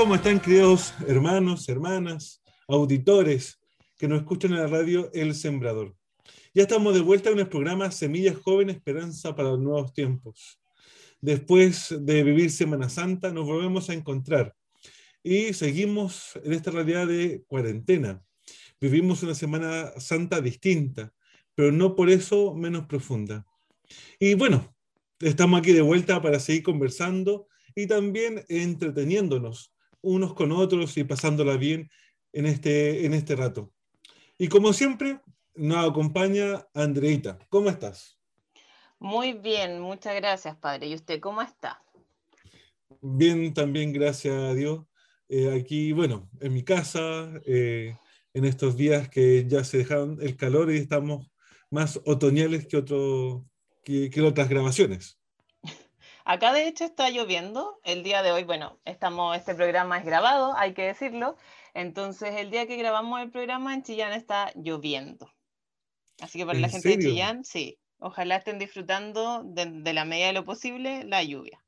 ¿cómo están, queridos hermanos, hermanas, auditores que nos escuchan en la radio El Sembrador? Ya estamos de vuelta en el programa Semillas Jóvenes, Esperanza para los Nuevos Tiempos. Después de vivir Semana Santa, nos volvemos a encontrar y seguimos en esta realidad de cuarentena. Vivimos una Semana Santa distinta, pero no por eso menos profunda. Y bueno, estamos aquí de vuelta para seguir conversando y también entreteniéndonos unos con otros y pasándola bien en este, en este rato. Y como siempre, nos acompaña Andreita. ¿Cómo estás? Muy bien, muchas gracias, padre. ¿Y usted cómo está? Bien, también gracias a Dios. Eh, aquí, bueno, en mi casa, eh, en estos días que ya se dejaron el calor y estamos más otoñales que, otro, que, que otras grabaciones. Acá de hecho está lloviendo. El día de hoy, bueno, estamos, este programa es grabado, hay que decirlo. Entonces, el día que grabamos el programa en Chillán está lloviendo. Así que para la gente de Chillán, sí, ojalá estén disfrutando de, la medida de lo posible la lluvia.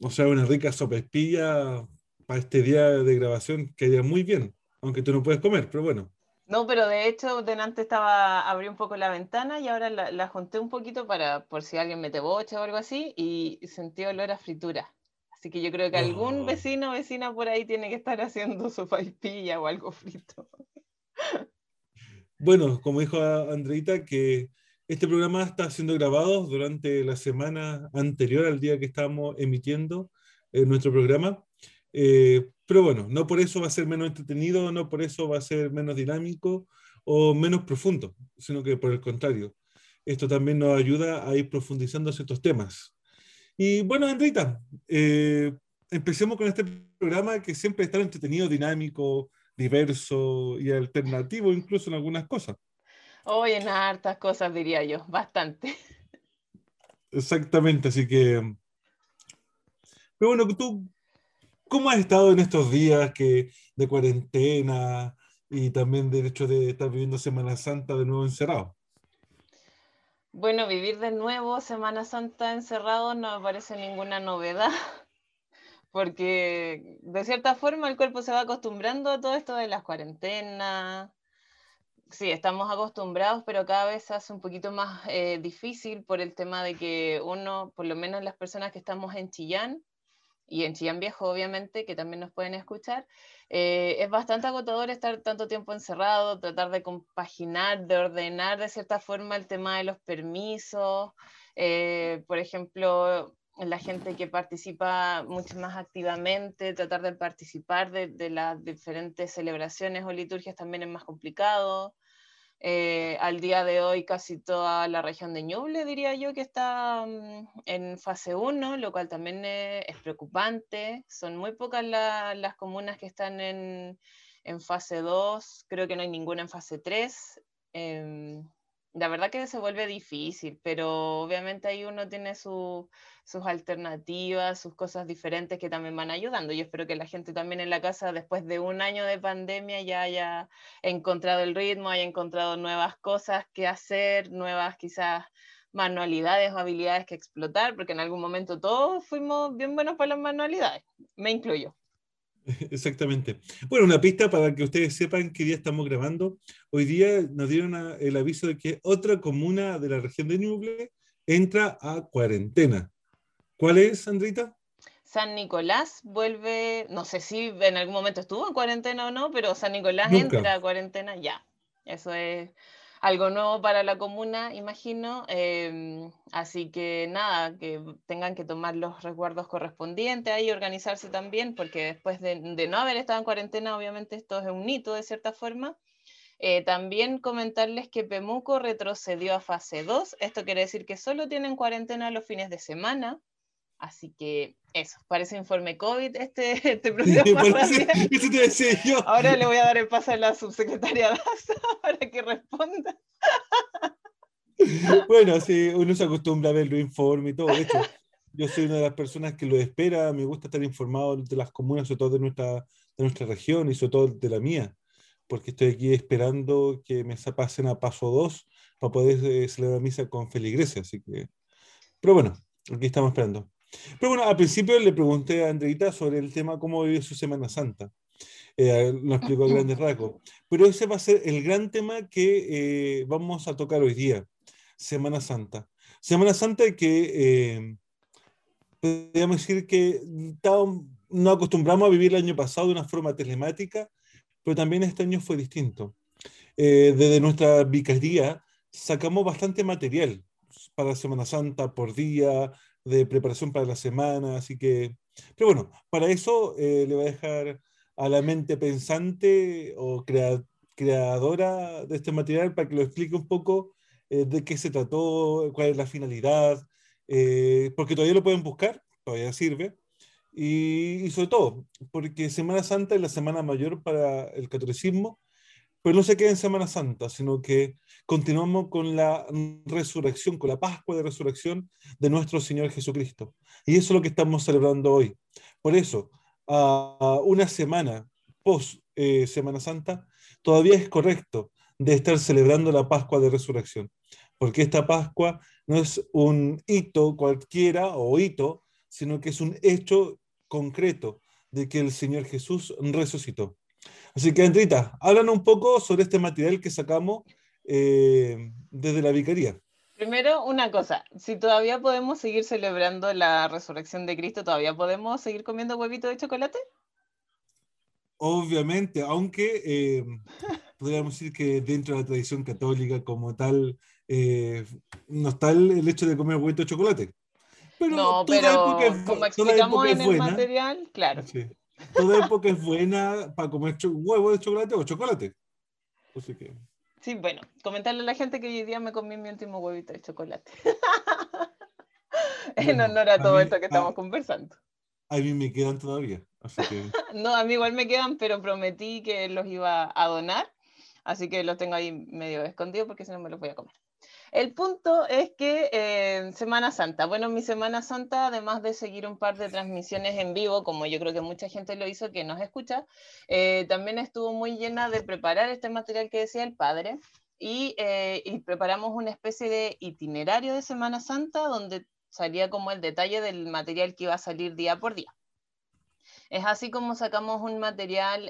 O sea, una rica sopespilla para este día de grabación que iría muy bien, aunque tú no puedes comer, pero bueno. No, pero de hecho, delante estaba, abrí un poco la ventana y ahora la, junté un poquito para, por si alguien mete boche o algo así, y sentí olor a fritura. Así que yo creo que algún oh. vecino o vecina por ahí tiene que estar haciendo su paipilla o algo frito. Bueno, como dijo Andreita, que este programa está siendo grabado durante la semana anterior al día que estamos emitiendo en nuestro programa. Eh, pero bueno, no por eso va a ser menos entretenido, no por eso va a ser menos dinámico o menos profundo, sino que por el contrario, esto también nos ayuda a ir profundizando ciertos temas. Y bueno, Andrita, eh, empecemos con este programa que siempre está entretenido, dinámico, diverso y alternativo incluso en algunas cosas. Hoy en hartas cosas diría yo, bastante. Exactamente, así que... Pero bueno, tú, ¿Cómo has estado en estos días que, de cuarentena y también del hecho de estar viviendo Semana Santa de nuevo encerrado? Bueno, vivir de nuevo Semana Santa encerrado no me parece ninguna novedad, porque de cierta forma el cuerpo se va acostumbrando a todo esto de las cuarentenas. Sí, estamos acostumbrados, pero cada vez se hace un poquito más eh, difícil por el tema de que uno, por lo menos las personas que estamos en Chillán, y en Chillán Viejo, obviamente, que también nos pueden escuchar, eh, es bastante agotador estar tanto tiempo encerrado, tratar de compaginar, de ordenar de cierta forma el tema de los permisos. Eh, por ejemplo, la gente que participa mucho más activamente, tratar de participar de, de las diferentes celebraciones o liturgias también es más complicado. Eh, al día de hoy casi toda la región de Ñuble, diría yo, que está mm, en fase 1, lo cual también es, preocupante. Son muy pocas las comunas que están en, en, fase 2, creo que no hay ninguna en fase 3 la verdad que se vuelve difícil, pero obviamente ahí uno tiene sus alternativas, sus cosas diferentes que también van ayudando. Yo espero que la gente también en la casa, después de un año de pandemia, ya haya encontrado el ritmo, haya encontrado nuevas cosas que hacer, nuevas quizás manualidades o habilidades que explotar, porque en algún momento todos fuimos bien buenos para las manualidades, me incluyo. Exactamente. Bueno, una pista para que ustedes sepan qué día estamos grabando. Hoy día nos dieron el aviso de que otra comuna de la región de Ñuble entra a cuarentena. ¿Cuál es, Andrita? San Nicolás vuelve, no sé si en algún momento estuvo en cuarentena o no, pero San Nicolás entra a cuarentena ya. Eso es algo nuevo para la comuna, imagino. Em, así que nada, que tengan que tomar los recuerdos correspondientes ahí, organizarse también, porque después de, no haber estado en cuarentena, obviamente esto es un hito de cierta forma. Eh, también comentarles que Pemuco retrocedió a fase 2. Esto quiere decir que solo tienen cuarentena los fines de semana. Así que eso, parece informe COVID este, este programa. Ahora le voy a dar el paso a la subsecretaria Daza para que responda. Bueno, sí, uno se acostumbra a ver los informes y todo. De hecho, yo soy una de las personas que lo espera, me gusta estar informado de las comunas, sobre todo de nuestra, de nuestra región y sobre todo de la mía, porque estoy aquí esperando que me pasen a paso 2 para poder eh, celebrar misa con feligresia. Así que, pero bueno, aquí estamos esperando. Pero bueno, al principio le pregunté a Andreita sobre el tema cómo vive su Semana Santa. Eh, lo explicó a grandes rasgos. Pero ese va a ser el gran tema que eh, vamos a tocar hoy día, Semana Santa. Semana Santa que eh, podríamos decir que no acostumbramos a vivir el año pasado de una forma telemática, pero también este año fue distinto. desde nuestra vicaría sacamos bastante material para Semana Santa por día, de preparación para la semana, así que, pero bueno, para eso le voy a dejar a la mente pensante o creadora de este material para que lo explique un poco eh, de qué se trató, cuál es la finalidad, eh, porque todavía lo pueden buscar, todavía sirve, y, sobre todo, porque Semana Santa es la semana mayor para el catolicismo, pero no se queda en Semana Santa, sino que continuamos con la resurrección, con la Pascua de resurrección de nuestro Señor Jesucristo. Y eso es lo que estamos celebrando hoy. Por eso, a una semana post eh, Semana Santa, todavía es correcto de estar celebrando la Pascua de Resurrección, porque esta Pascua no es un hito cualquiera o hito, sino que es un hecho concreto de que el Señor Jesús resucitó. Así que, Andrita, háblanos un poco sobre este material que sacamos eh, desde la Vicaría. Primero, una cosa, si todavía podemos seguir celebrando la resurrección de Cristo, ¿todavía podemos seguir comiendo huevito de chocolate? Obviamente, aunque eh, podríamos decir que dentro de la tradición católica como tal, eh, no está el, hecho de comer huevito de chocolate. Pero no, pero como explicamos en el material, claro. Toda época es buena para comer huevo de chocolate o chocolate. Así que... Sí, bueno, comentarle a la gente que hoy día me comí mi último huevito de chocolate. en honor a todo esto que estamos conversando. A mí me quedan todavía. no, a mí igual me quedan, pero prometí que los iba a donar. Así que los tengo ahí medio escondidos porque si no me los voy a comer. El punto es que eh, Semana Santa, bueno, mi Semana Santa, además de seguir un par de transmisiones en vivo, como yo creo que mucha gente lo hizo que nos escucha, eh, también estuvo muy llena de preparar este material que decía el padre eh, y preparamos una especie de itinerario de Semana Santa donde salía como el detalle del material que iba a salir día por día. Es así como sacamos un material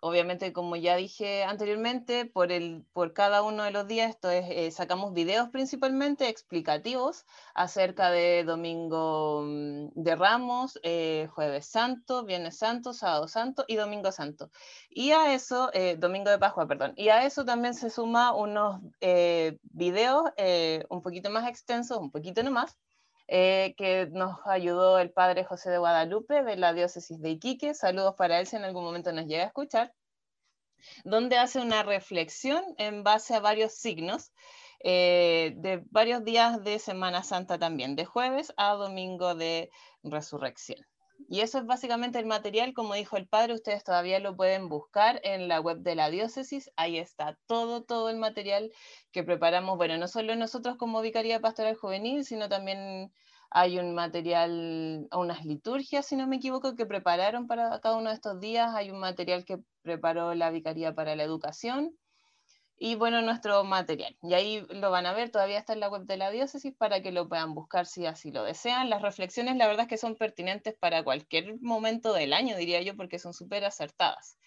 obviamente, como ya dije anteriormente, por, el, por cada uno de los días, esto es, eh, sacamos videos principalmente explicativos acerca de Domingo mm, de Ramos, eh, Jueves Santo, Viernes Santo, Sábado Santo y Domingo Santo. Y a eso, eh, Domingo de Pascua, perdón, y a eso también se suma unos videos un poquito más extensos, un poquito nomás, eh, que nos ayudó el padre José de Guadalupe de la diócesis de Iquique. Saludos para él si en algún momento nos llega a escuchar donde hace una reflexión en base a varios signos eh, de varios días de Semana Santa también, de jueves a domingo de resurrección. Y eso es básicamente el material, como dijo el padre, ustedes todavía lo pueden buscar en la web de la diócesis, ahí está todo, todo el material que preparamos, bueno, no solo nosotros como Vicaría Pastoral Juvenil, sino también hay un material, unas liturgias, si no me equivoco, que prepararon para cada uno de estos días, hay un material que preparó la Vicaría para la Educación, y bueno, nuestro material. Y ahí lo van a ver, todavía está en la web de la diócesis para que lo puedan buscar si así lo desean. Las reflexiones, la verdad es que son pertinentes para cualquier momento del año, diría yo, porque son súper acertadas.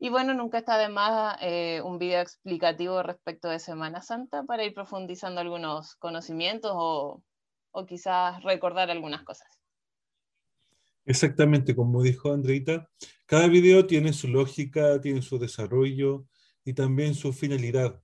Y bueno, nunca está de más eh, un video explicativo respecto de Semana Santa para ir profundizando algunos conocimientos o, o quizás recordar algunas cosas. Exactamente, como dijo Andreita, cada video tiene su lógica, tiene su desarrollo, y también su finalidad.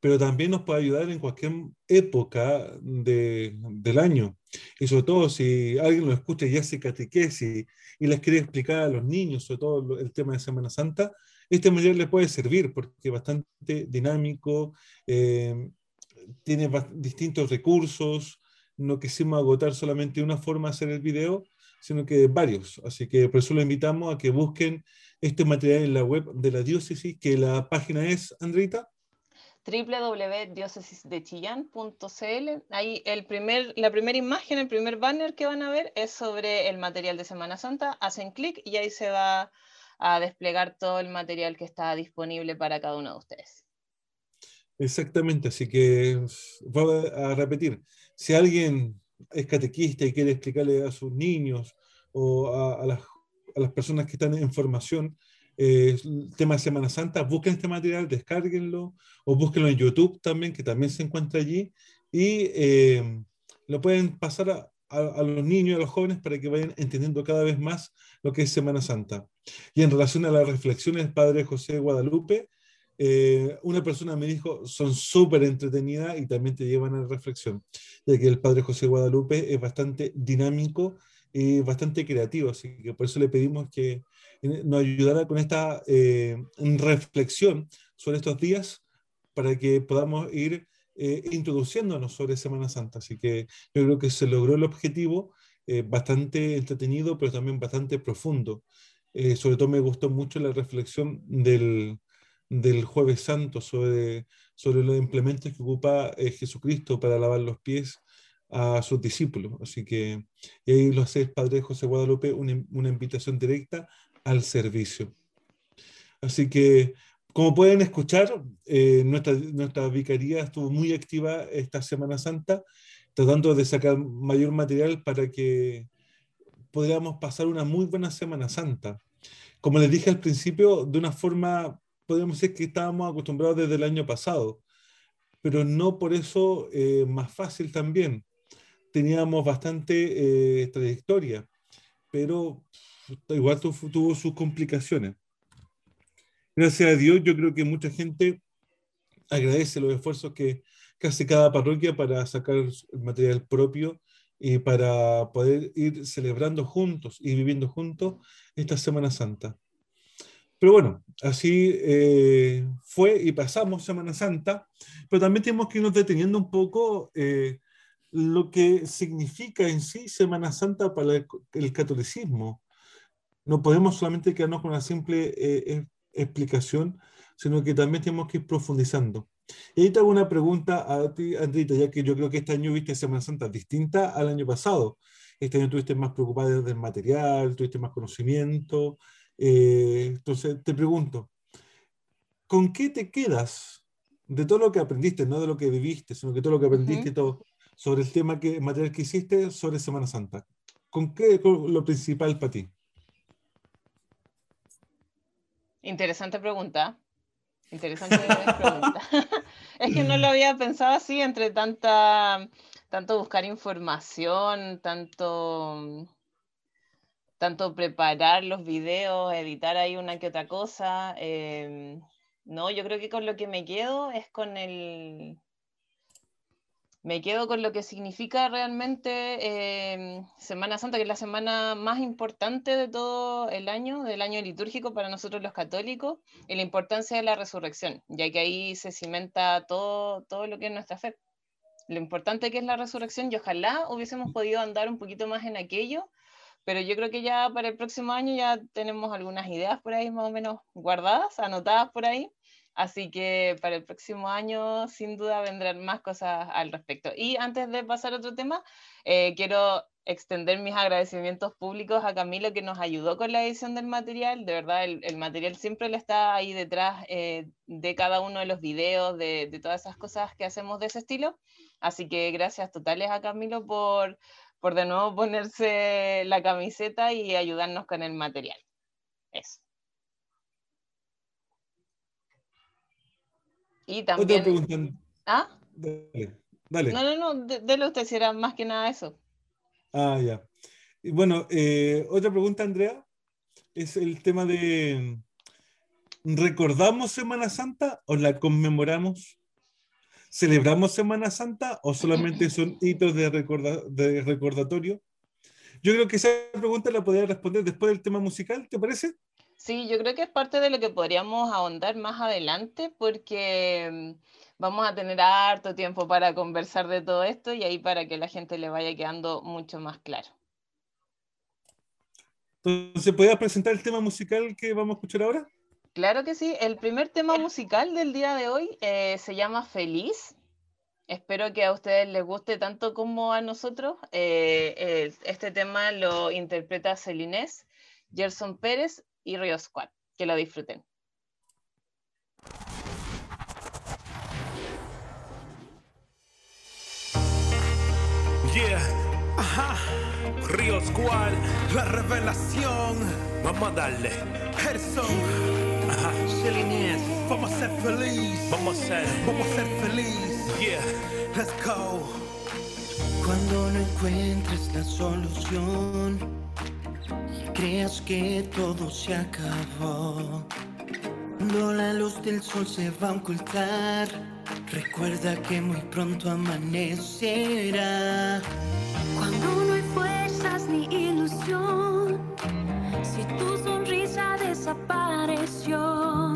Pero también nos puede ayudar en cualquier época del año. Y sobre todo si alguien lo escucha y hace catequesis y les quiere explicar a los niños, sobre todo el tema de Semana Santa, este material le puede servir porque es bastante dinámico, eh, tiene distintos recursos, no quisimos agotar solamente una forma de hacer el video, sino que varios. Así que por eso lo invitamos a que busquen este material en la web de la diócesis, que la página es, Andrita www.diócesisdechillán.cl. Ahí el primer, la primera imagen, el primer banner que van a ver es sobre el material de Semana Santa. Hacen clic y ahí se va a desplegar todo el material que está disponible para cada uno de ustedes. Exactamente, así que voy a repetir, si alguien es catequista y quiere explicarle a sus niños o a, las, personas que están en formación eh, el tema de Semana Santa, busquen este material, descárguenlo o búsquenlo en YouTube también, que también se encuentra allí, y eh, lo pueden pasar a, a, los niños y a los jóvenes para que vayan entendiendo cada vez más lo que es Semana Santa. Y en relación a las reflexiones del Padre José Guadalupe, eh, una persona me dijo, son súper entretenidas y también te llevan a la reflexión, ya que el Padre José Guadalupe es bastante dinámico y bastante creativo, así que por eso le pedimos que nos ayudara con esta eh, reflexión sobre estos días para que podamos ir eh, introduciéndonos sobre Semana Santa. Así que yo creo que se logró el objetivo, eh, bastante entretenido, pero también bastante profundo. Eh, sobre todo me gustó mucho la reflexión del, del Jueves Santo sobre, sobre los implementos que ocupa Jesucristo para lavar los pies a sus discípulos. Así que y ahí lo hace el Padre José Guadalupe, una, una invitación directa al servicio. Así que como pueden escuchar, eh, nuestra, nuestra vicaría estuvo muy activa esta Semana Santa, tratando de sacar mayor material para que podamos pasar una muy buena Semana Santa. Como les dije al principio, de una forma, podemos decir que estábamos acostumbrados desde el año pasado, pero no por eso eh, más fácil también. Teníamos bastante eh, trayectoria, pero igual tuvo sus complicaciones gracias a Dios, yo creo que mucha gente agradece los esfuerzos que, hace cada parroquia para sacar el material propio y para poder ir celebrando juntos y viviendo juntos esta Semana Santa. Pero bueno, así eh, fue y pasamos Semana Santa, pero también tenemos que irnos deteniendo un poco eh, lo que significa en sí Semana Santa para el, catolicismo. No podemos solamente quedarnos con una simple eh, explicación, sino que también tenemos que ir profundizando. Y ahí te hago una pregunta a ti, Andrita, ya que yo creo que este año viste Semana Santa distinta al año pasado. Este año estuviste más preocupada del material, tuviste más conocimiento. Eh, entonces, te pregunto, ¿con qué te quedas de todo lo que aprendiste, no de lo que viviste, sino que todo lo que aprendiste todo, sobre el tema que, material que hiciste sobre Semana Santa? ¿Con qué es lo principal para ti? Interesante pregunta. Interesante pregunta. es que no lo había pensado así entre tanta, tanto buscar información, tanto, tanto preparar los videos, editar ahí una que otra cosa. Em, no, yo creo que con lo que me quedo es con el, me quedo con lo que significa realmente em, Semana Santa, que es la semana más importante de todo el año, del año litúrgico para nosotros los católicos, y la importancia de la resurrección, ya que ahí se cimenta todo, todo lo que es nuestra fe. Lo importante que es la resurrección y ojalá hubiésemos podido andar un poquito más en aquello, pero yo creo que ya para el próximo año ya tenemos algunas ideas por ahí más o menos guardadas, anotadas por ahí Así que para el próximo año, sin duda, vendrán más cosas al respecto. Y antes de pasar a otro tema, eh, quiero extender mis agradecimientos públicos a Camilo que nos ayudó con la edición del material. De verdad, el, material siempre le está ahí detrás eh, de cada uno de los videos, de, de, todas esas cosas que hacemos de ese estilo. Así que gracias totales a Camilo por, por de nuevo ponerse la camiseta y ayudarnos con el material. Eso. Y también... Otra pregunta. ¿Ah? Dale, No, no, no, déle usted si era más que nada eso. Ah, ya. bueno, eh, otra pregunta, Andrea, es el tema de, ¿recordamos Semana Santa o la conmemoramos? ¿Celebramos Semana Santa o solamente son hitos de, de recordatorio? Yo creo que esa pregunta la podría responder después del tema musical, ¿te parece? Sí, yo creo que es parte de lo que podríamos ahondar más adelante porque mm, vamos a tener harto tiempo para conversar de todo esto y ahí para que la gente le vaya quedando mucho más claro. Entonces, ¿podrías presentar el tema musical que vamos a escuchar ahora? Claro que sí. El primer tema musical del día de hoy eh, se llama Feliz. Espero que a ustedes les guste tanto como a nosotros. Eh, este tema lo interpreta Celinés, Gerson Pérez y Río Squad. Que lo disfruten. Yeah. Ajá. Río Squad, la revelación. Vamos a darle. Gerson. Vamos a ser feliz. Vamos a ser. Vamos a ser feliz. Yeah. Let's go. Cuando no encuentres la solución y creas que todo se acabó, cuando la luz del sol se va a ocultar, recuerda que muy pronto amanecerá. Cuando no hay fuerzas ni ilusión, si tu sonrisa desapareció,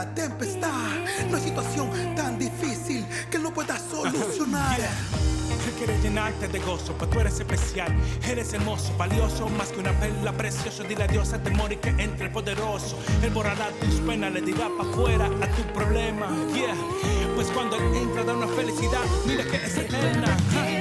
la tempestad. No hay situación tan difícil que no pueda solucionar. Él quiere llenarte de gozo, pues tú eres especial, eres hermoso, valioso, más que una perla, precioso. Dile adiós a temor y que entre el poderoso. Él borrará tus penas, le dirá pa' fuera a tu problema. Yeah, pues cuando él entra da una felicidad, mira que es eterna.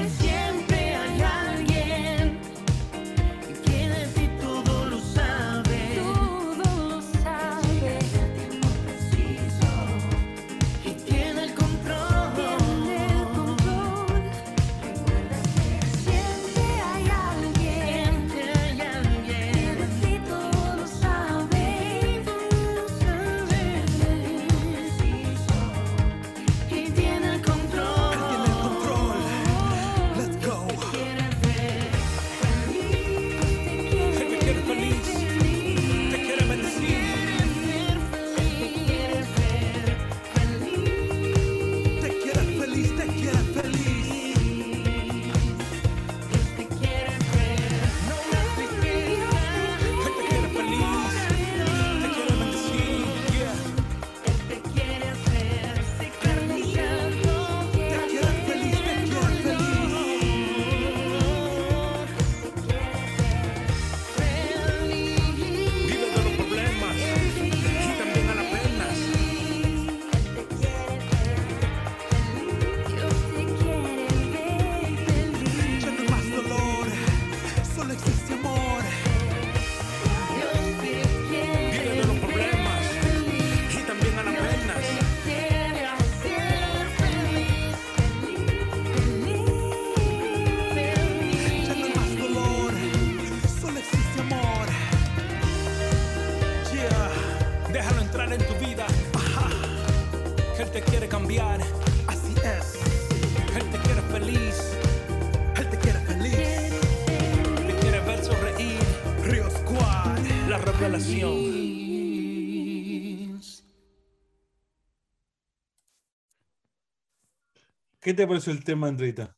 ¿Qué te pareció el tema, Andreita?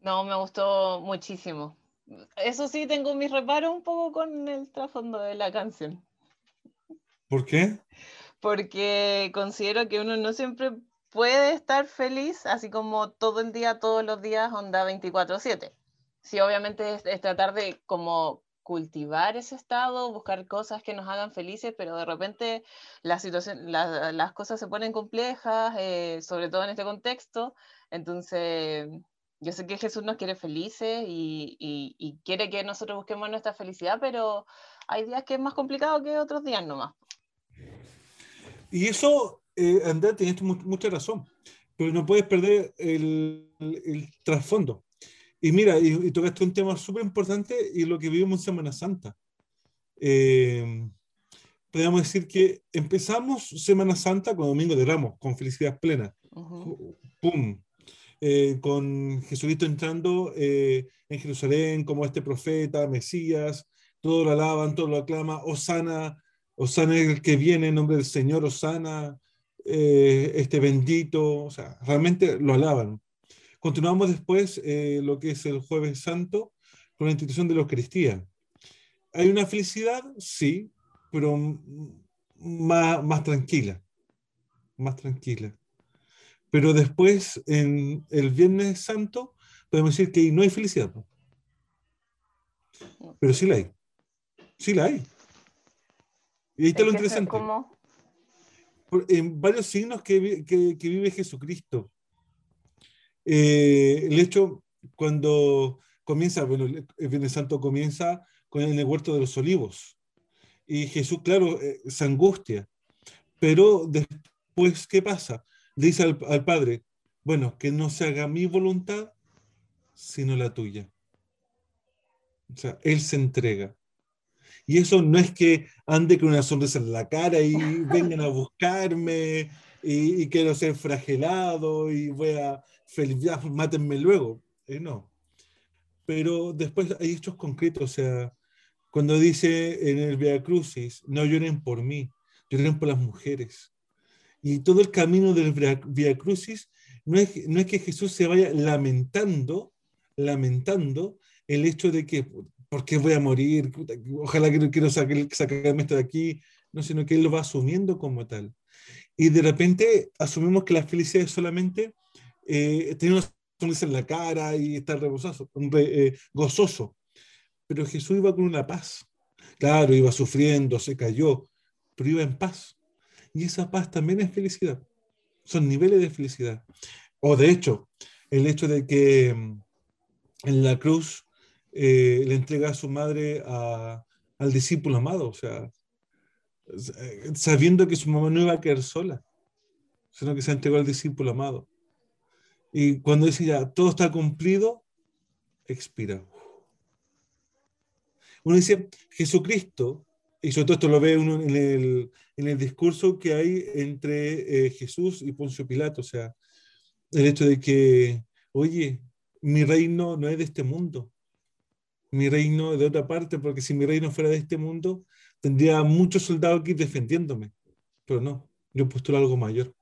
No, me gustó muchísimo. Eso sí, tengo mis reparos un poco con el trasfondo de la canción, ¿Por qué? porque considero que uno no siempre puede estar feliz, así como todo el día, todos los días, onda 24/7. Sí, obviamente es, es tratar de como cultivar ese estado, buscar cosas que nos hagan felices, pero de repente la situación, la- las cosas se ponen complejas, eh, sobre todo en este contexto. Entonces, yo sé que Jesús nos quiere felices y, y- y quiere que nosotros busquemos nuestra felicidad, pero hay días que es más complicado que otros días nomás. Y eso eh, Andrea, tienes mu- mucha razón, pero no puedes perder el, el trasfondo. Y mira, y, y tocaste un tema súper importante y lo que vivimos en Semana Santa. Eh, podríamos decir que empezamos Semana Santa con Domingo de Ramos, con felicidad plena. ¡Pum! Eh, con Jesucristo entrando eh, en Jerusalén como este profeta, Mesías, todo lo alaban, todo lo aclama, Osana, Osana es el que viene en nombre del Señor, Osana, eh, este bendito, o sea, realmente lo alaban. Continuamos después eh, lo que es el jueves santo con la institución de la Eucaristía. ¿Hay una felicidad? Sí, pero más, más tranquila, más tranquila. Pero después, en el Viernes Santo, podemos decir que no hay felicidad. Pero sí la hay. Sí la hay. Y ahí está Es lo interesante. en varios signos que, vi- que- que vive Jesucristo. Eh, el hecho cuando comienza, bueno, el Viernes Santo comienza con el huerto de los olivos. Y Jesús, claro, eh, se angustia. Pero después, ¿qué pasa? Dice al, al Padre, bueno, que no se haga mi voluntad, sino la tuya. O sea, Él se entrega. Y eso no es que ande con una sonrisa en la cara y vengan a buscarme y, y quiero ser fragelado y voy a fel- ya, mátenme luego. Eh, no. Pero después hay hechos concretos, o sea, cuando dice en el Via Crucis, no lloren por mí, lloren por las mujeres. Y todo el camino del Via- Crucis no es, no es que Jesús se vaya lamentando, lamentando el hecho de que, ¿por qué voy a morir? Ojalá que no quiero sacar, sacarme esto de aquí, no, sino que él lo va asumiendo como tal. Y de repente asumimos que la felicidad es solamente eh, tener una sonrisa en la cara y estar eh, gozoso. Pero Jesús iba con una paz. Claro, iba sufriendo, se cayó, pero iba en paz. Y esa paz también es felicidad. Son niveles de felicidad. O de hecho, el hecho de que mm, en la cruz eh, le entrega a su madre a- al discípulo amado, o sea, eh, sabiendo que su mamá no iba a quedar sola, sino que se entregó al discípulo amado. Y cuando dice ya, todo está cumplido, expira. Uno dice, Jesucristo, y sobre todo esto lo ve uno en el, en el discurso que hay entre eh, Jesús y Poncio Pilato, o sea, el hecho de que, oye, mi reino no es de este mundo, mi reino es de otra parte, porque si mi reino fuera de este mundo, tendría muchos soldados aquí defendiéndome, pero no, yo postulo algo mayor.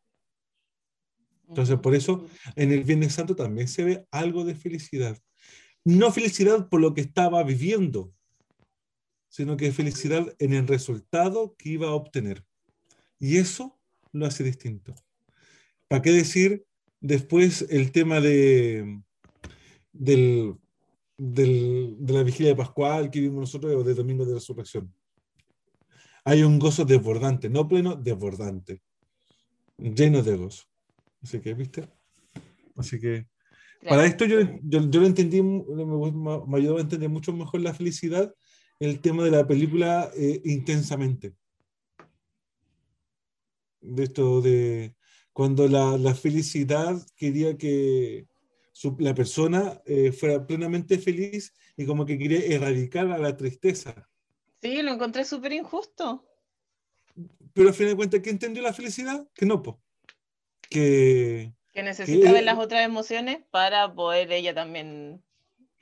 Entonces, por eso, en el Viernes Santo también se ve algo de felicidad. No felicidad por lo que estaba viviendo, sino que felicidad en el resultado que iba a obtener. Y eso lo hace distinto. ¿Para qué decir después el tema de, del, del- de la vigilia de Pascual que vimos nosotros o de Domingo de Resurrección? Hay un gozo desbordante, no pleno, desbordante, lleno de gozo. Así que, ¿viste? Así que para esto yo, yo, yo lo entendí, me, me- me ayudó a entender mucho mejor la felicidad, el tema de la película eh, intensamente. De esto de cuando la, la felicidad quería que su- la persona eh, fuera plenamente feliz y como que quería erradicar a la tristeza. Sí, lo encontré súper injusto. Pero al final de cuentas, ¿qué entendió la felicidad? Que no, po. Que, Que necesita Que- ver las otras emociones para poder ella también,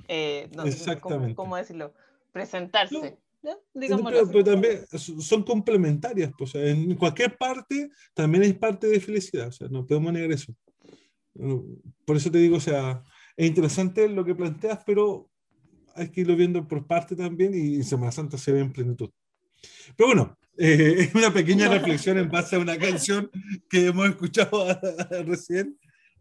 eh, no sé cómo, Exactamente. cómo decirlo, presentarse. ¿no? pero, Digámoslo así. pero también son complementarias. pues, o sea, en cualquier parte también es parte de felicidad. O sea, no podemos negar eso. No, Por eso te digo, o sea, es interesante lo que planteas, pero hay que irlo viendo por parte también y Semana Santa se ve en plenitud. Pero bueno, eh, es una pequeña reflexión en base a una canción que hemos escuchado recién.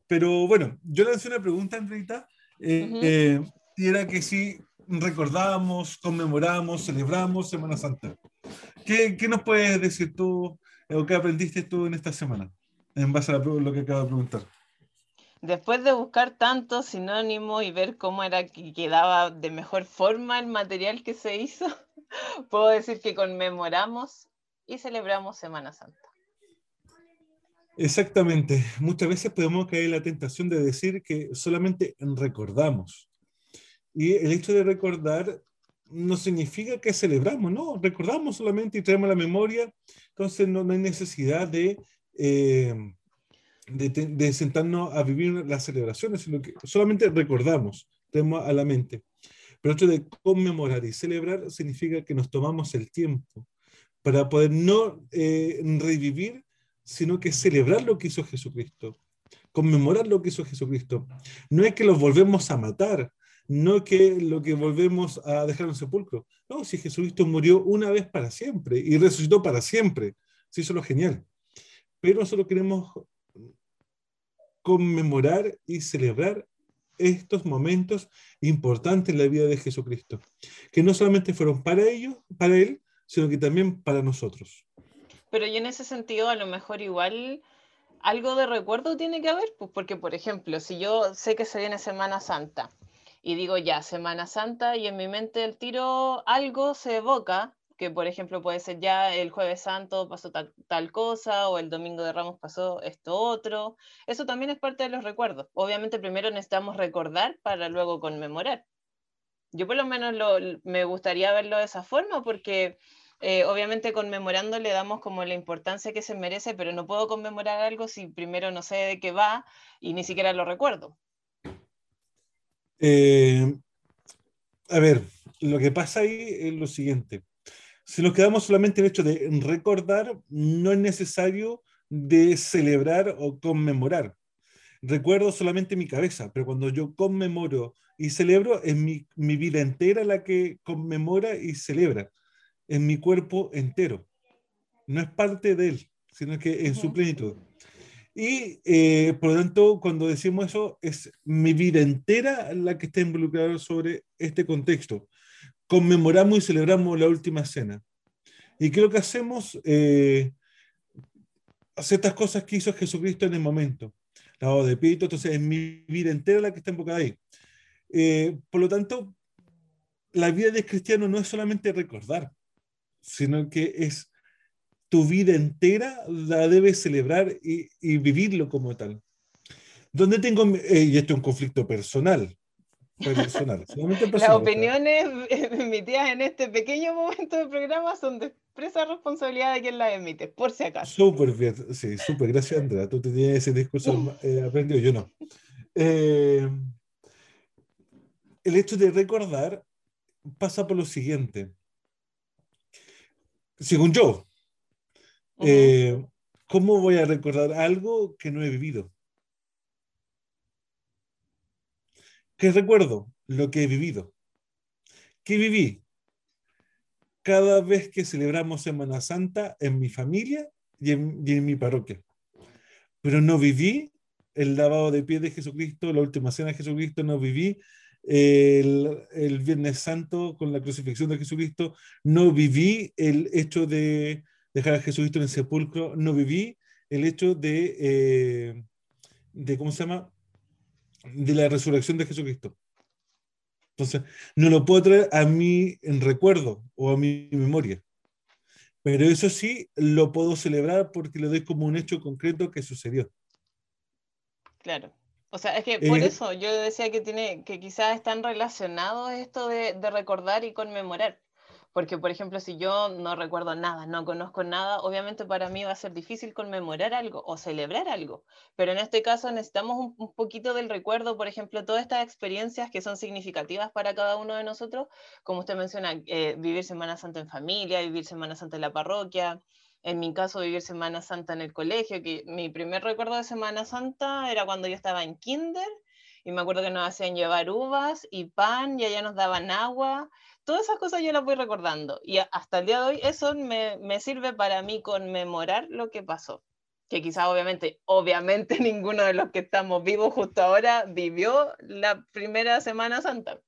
Pero bueno, yo le hice una pregunta, Andreita, eh, Ujú. eh, y era que si recordamos, conmemoramos, celebramos Semana Santa. ¿Qué, qué nos puedes decir tú eh, o qué aprendiste tú en esta semana? En base a lo que acabo de preguntar. Después de buscar tantos sinónimos y ver cómo era que quedaba de mejor forma el material que se hizo, puedo decir que conmemoramos y celebramos Semana Santa. Exactamente. Muchas veces podemos caer en la tentación de decir que solamente recordamos. Y el hecho de recordar no significa que celebramos, no, recordamos solamente y traemos la memoria, entonces no, hay necesidad de, eh, de, sentarnos a vivir las celebraciones, sino que solamente recordamos, tenemos a la mente. Pero hecho de conmemorar y celebrar significa que nos tomamos el tiempo para poder no eh, revivir, sino que celebrar lo que hizo Jesucristo, conmemorar lo que hizo Jesucristo. No es que los volvemos a matar, no que lo que volvemos a dejar en sepulcro. No, si Jesucristo murió una vez para siempre y resucitó para siempre. Sí, eso es lo genial. Pero nosotros queremos conmemorar y celebrar estos momentos importantes en la vida de Jesucristo, que no solamente fueron para ellos, para Él, sino que también para nosotros. Pero y en ese sentido, a lo mejor igual algo de recuerdo tiene que haber, pues porque, por ejemplo, si yo sé que se viene Semana Santa, y digo ya, Semana Santa, y en mi mente el tiro algo se evoca, que por ejemplo puede ser ya el jueves santo pasó tal, cosa, o el domingo de Ramos pasó esto otro. Eso también es parte de los recuerdos. Obviamente primero necesitamos recordar para luego conmemorar. Yo por lo menos me gustaría verlo de esa forma porque eh, obviamente conmemorando le damos como la importancia que se merece, pero no puedo conmemorar algo si primero no sé de qué va y ni siquiera lo recuerdo. Eh, a ver, lo que pasa ahí es lo siguiente. Si nos quedamos solamente en el hecho de recordar, no es necesario de celebrar o conmemorar. Recuerdo solamente mi cabeza, pero cuando yo conmemoro y celebro, es mi, mi vida entera la que conmemora y celebra, es mi cuerpo entero. No es parte de él, sino que en su plenitud. Y eh, por lo tanto, cuando decimos eso, es mi vida entera la que está involucrada sobre este contexto. Conmemoramos y celebramos la última cena. ¿Y lo que hacemos? Eh, ciertas cosas que hizo Jesucristo en el momento. Lavado de pito, entonces es mi vida entera la que está enfocada ahí. Eh, por lo tanto, la vida de cristiano no es solamente recordar, sino que es tu vida entera la debes celebrar y, vivirlo como tal. ¿Dónde tengo, eh, y esto es un conflicto personal, personal, Las opiniones emitidas en este pequeño momento del programa son de expresa responsabilidad de quien las emite, por si acaso. Súper bien, sí, súper, gracias Andrea. Tú tenías ese discurso eh, aprendido, yo no. Eh, el hecho de recordar pasa por lo siguiente. Según yo, eh, ¿Cómo voy a recordar algo que no he vivido? ¿Qué recuerdo? Lo que he vivido. ¿Qué viví? Cada vez que celebramos Semana Santa en mi familia y en, mi parroquia. Pero no viví el lavado de pies de Jesucristo, la última cena de Jesucristo, no viví el, Viernes Santo con la crucifixión de Jesucristo, no viví el hecho de dejar a Jesucristo en el sepulcro, no viví el hecho de, eh, de, ¿cómo se llama? De la resurrección de Jesucristo. Entonces, no lo puedo traer a mí en recuerdo o a mi memoria. Pero eso sí, lo puedo celebrar porque le doy como un hecho concreto que sucedió. Claro. O sea, es que por eh, eso yo decía que tiene, que quizás están relacionados esto de, de recordar y conmemorar. Porque, por ejemplo, si yo no recuerdo nada, no conozco nada, obviamente para mí va a ser difícil conmemorar algo o celebrar algo. Pero en este caso necesitamos un, poquito del recuerdo, por ejemplo, todas estas experiencias que son significativas para cada uno de nosotros, como usted menciona, eh, vivir Semana Santa en familia, vivir Semana Santa en la parroquia, en mi caso vivir Semana Santa en el colegio, que mi primer recuerdo de Semana Santa era cuando yo estaba en kinder y me acuerdo que nos hacían llevar uvas y pan y allá nos daban agua todas esas cosas yo las voy recordando. Y hasta el día de hoy eso me, me sirve para mí conmemorar lo que pasó. Que quizás obviamente, obviamente ninguno de los que estamos vivos justo ahora vivió la primera Semana Santa.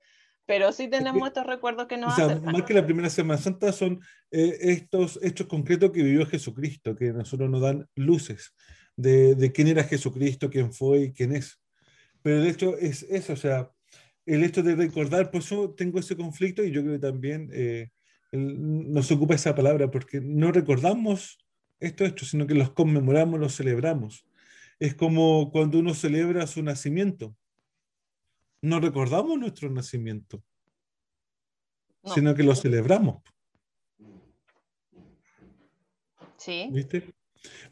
Pero sí tenemos estos recuerdos que nos o sea, Más que la primera Semana Santa son eh, estos hechos concretos que vivió Jesucristo, que nosotros nos dan luces de, de quién era Jesucristo, quién fue y quién es. Pero de hecho es eso, o sea, el hecho de recordar, por eso tengo ese conflicto y yo creo que también eh, nos ocupa esa palabra, porque no recordamos estos hechos, sino que los conmemoramos, los celebramos. Es como cuando uno celebra su nacimiento. No recordamos nuestro nacimiento, No. sino que lo celebramos. Sí. ¿Viste?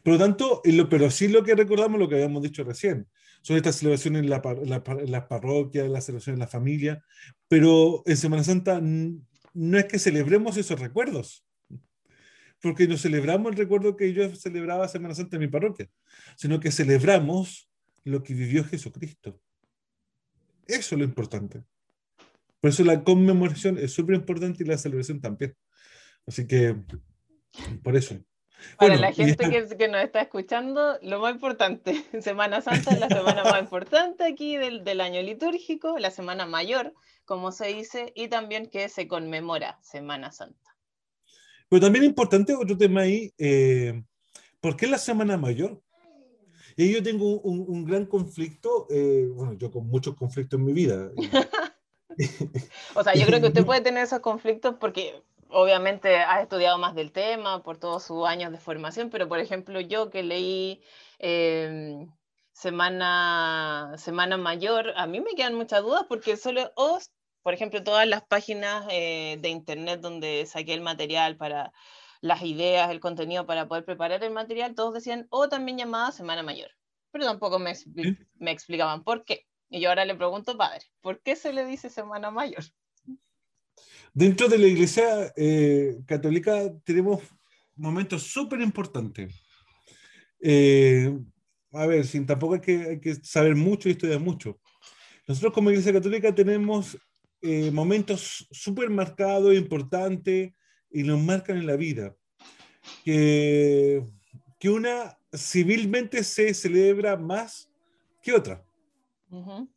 Por lo tanto, pero sí lo que recordamos, lo que habíamos dicho recién, son estas celebraciones en, la la par- en las celebraciones en la familia, pero en Semana Santa no es que celebremos esos recuerdos, porque no celebramos el recuerdo que yo celebraba Semana Santa en mi parroquia, sino que celebramos lo que vivió Jesucristo. Eso es lo importante. Por eso la conmemoración es súper importante y la celebración también. Así que, por eso. Para Bueno, la gente que, que nos está escuchando, lo más importante, Semana Santa es la semana más importante aquí del, del año litúrgico, la semana mayor, como se dice, y también que se conmemora Semana Santa. Pero también es importante otro tema ahí, eh, ¿por qué la Semana Mayor? Y yo tengo un, un gran conflicto, eh, bueno, yo con muchos conflictos en mi vida. O sea, yo creo que usted puede tener esos conflictos porque obviamente ha estudiado más del tema por todos sus años de formación, pero por ejemplo yo que leí eh, Semana, Semana Mayor, a mí me quedan muchas dudas porque solo, o, por ejemplo, todas las páginas eh, de internet donde saqué el material para las ideas, el contenido para poder preparar el material, todos decían, o también llamada Semana Mayor, pero tampoco me, expli- me explicaban por qué. Y yo ahora le pregunto, padre, ¿por qué se le dice Semana Mayor? Dentro de la Iglesia eh, Católica tenemos momentos súper importantes. Eh, a ver, sin tampoco hay que, hay que saber mucho y estudiar mucho. Nosotros como Iglesia Católica tenemos eh, momentos súper marcados, importantes, y nos marcan en la vida. Que, que una civilmente se celebra más que otra. Ujú.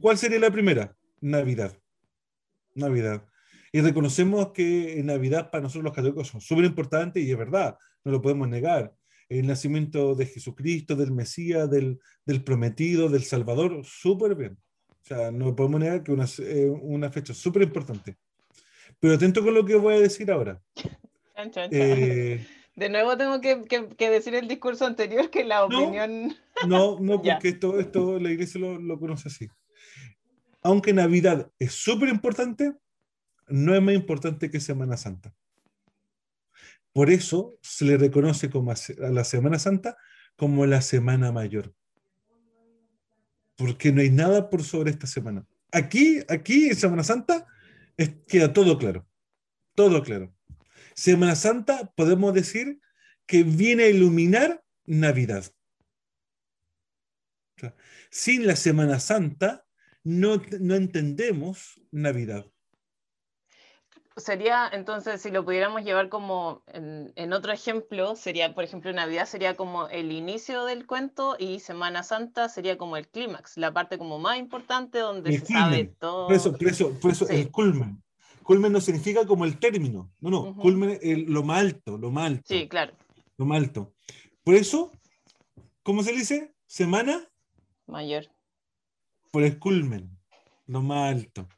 ¿Cuál sería la primera? Navidad. Navidad. Y reconocemos que Navidad para nosotros los católicos son súper importantes y es verdad, no lo podemos negar. El nacimiento de Jesucristo, del Mesías, del, del prometido, del Salvador, súper bien. O sea, no podemos negar que es una, eh, una fecha súper importante. Pero atento con lo que voy a decir ahora. Chan, chan, chan. Eh, De nuevo tengo que, que- que decir el discurso anterior que la No. opinión... No, no, porque esto, esto la iglesia lo, lo conoce así. Aunque Navidad es súper importante, no es más importante que Semana Santa. Por eso se le reconoce como a la Semana Santa como la Semana Mayor. Porque no hay nada por sobre esta semana. Aquí, aquí en Semana Santa es- queda todo claro. Todo claro. Semana Santa podemos decir que viene a iluminar Navidad. Sin la Semana Santa no, no entendemos Navidad. Sería, entonces, si lo pudiéramos llevar como en, en otro ejemplo, sería, por ejemplo, Navidad sería como el inicio del cuento y Semana Santa sería como el clímax, la parte como más importante donde El se sabe todo. Por eso, por eso, por eso Sí. el culmen. Culmen no significa como el término. No, no. Culmen es lo más alto, lo más alto. Sí, claro, Lo más alto. Por eso, ¿cómo se dice? Semana mayor. Por el culmen, lo más alto.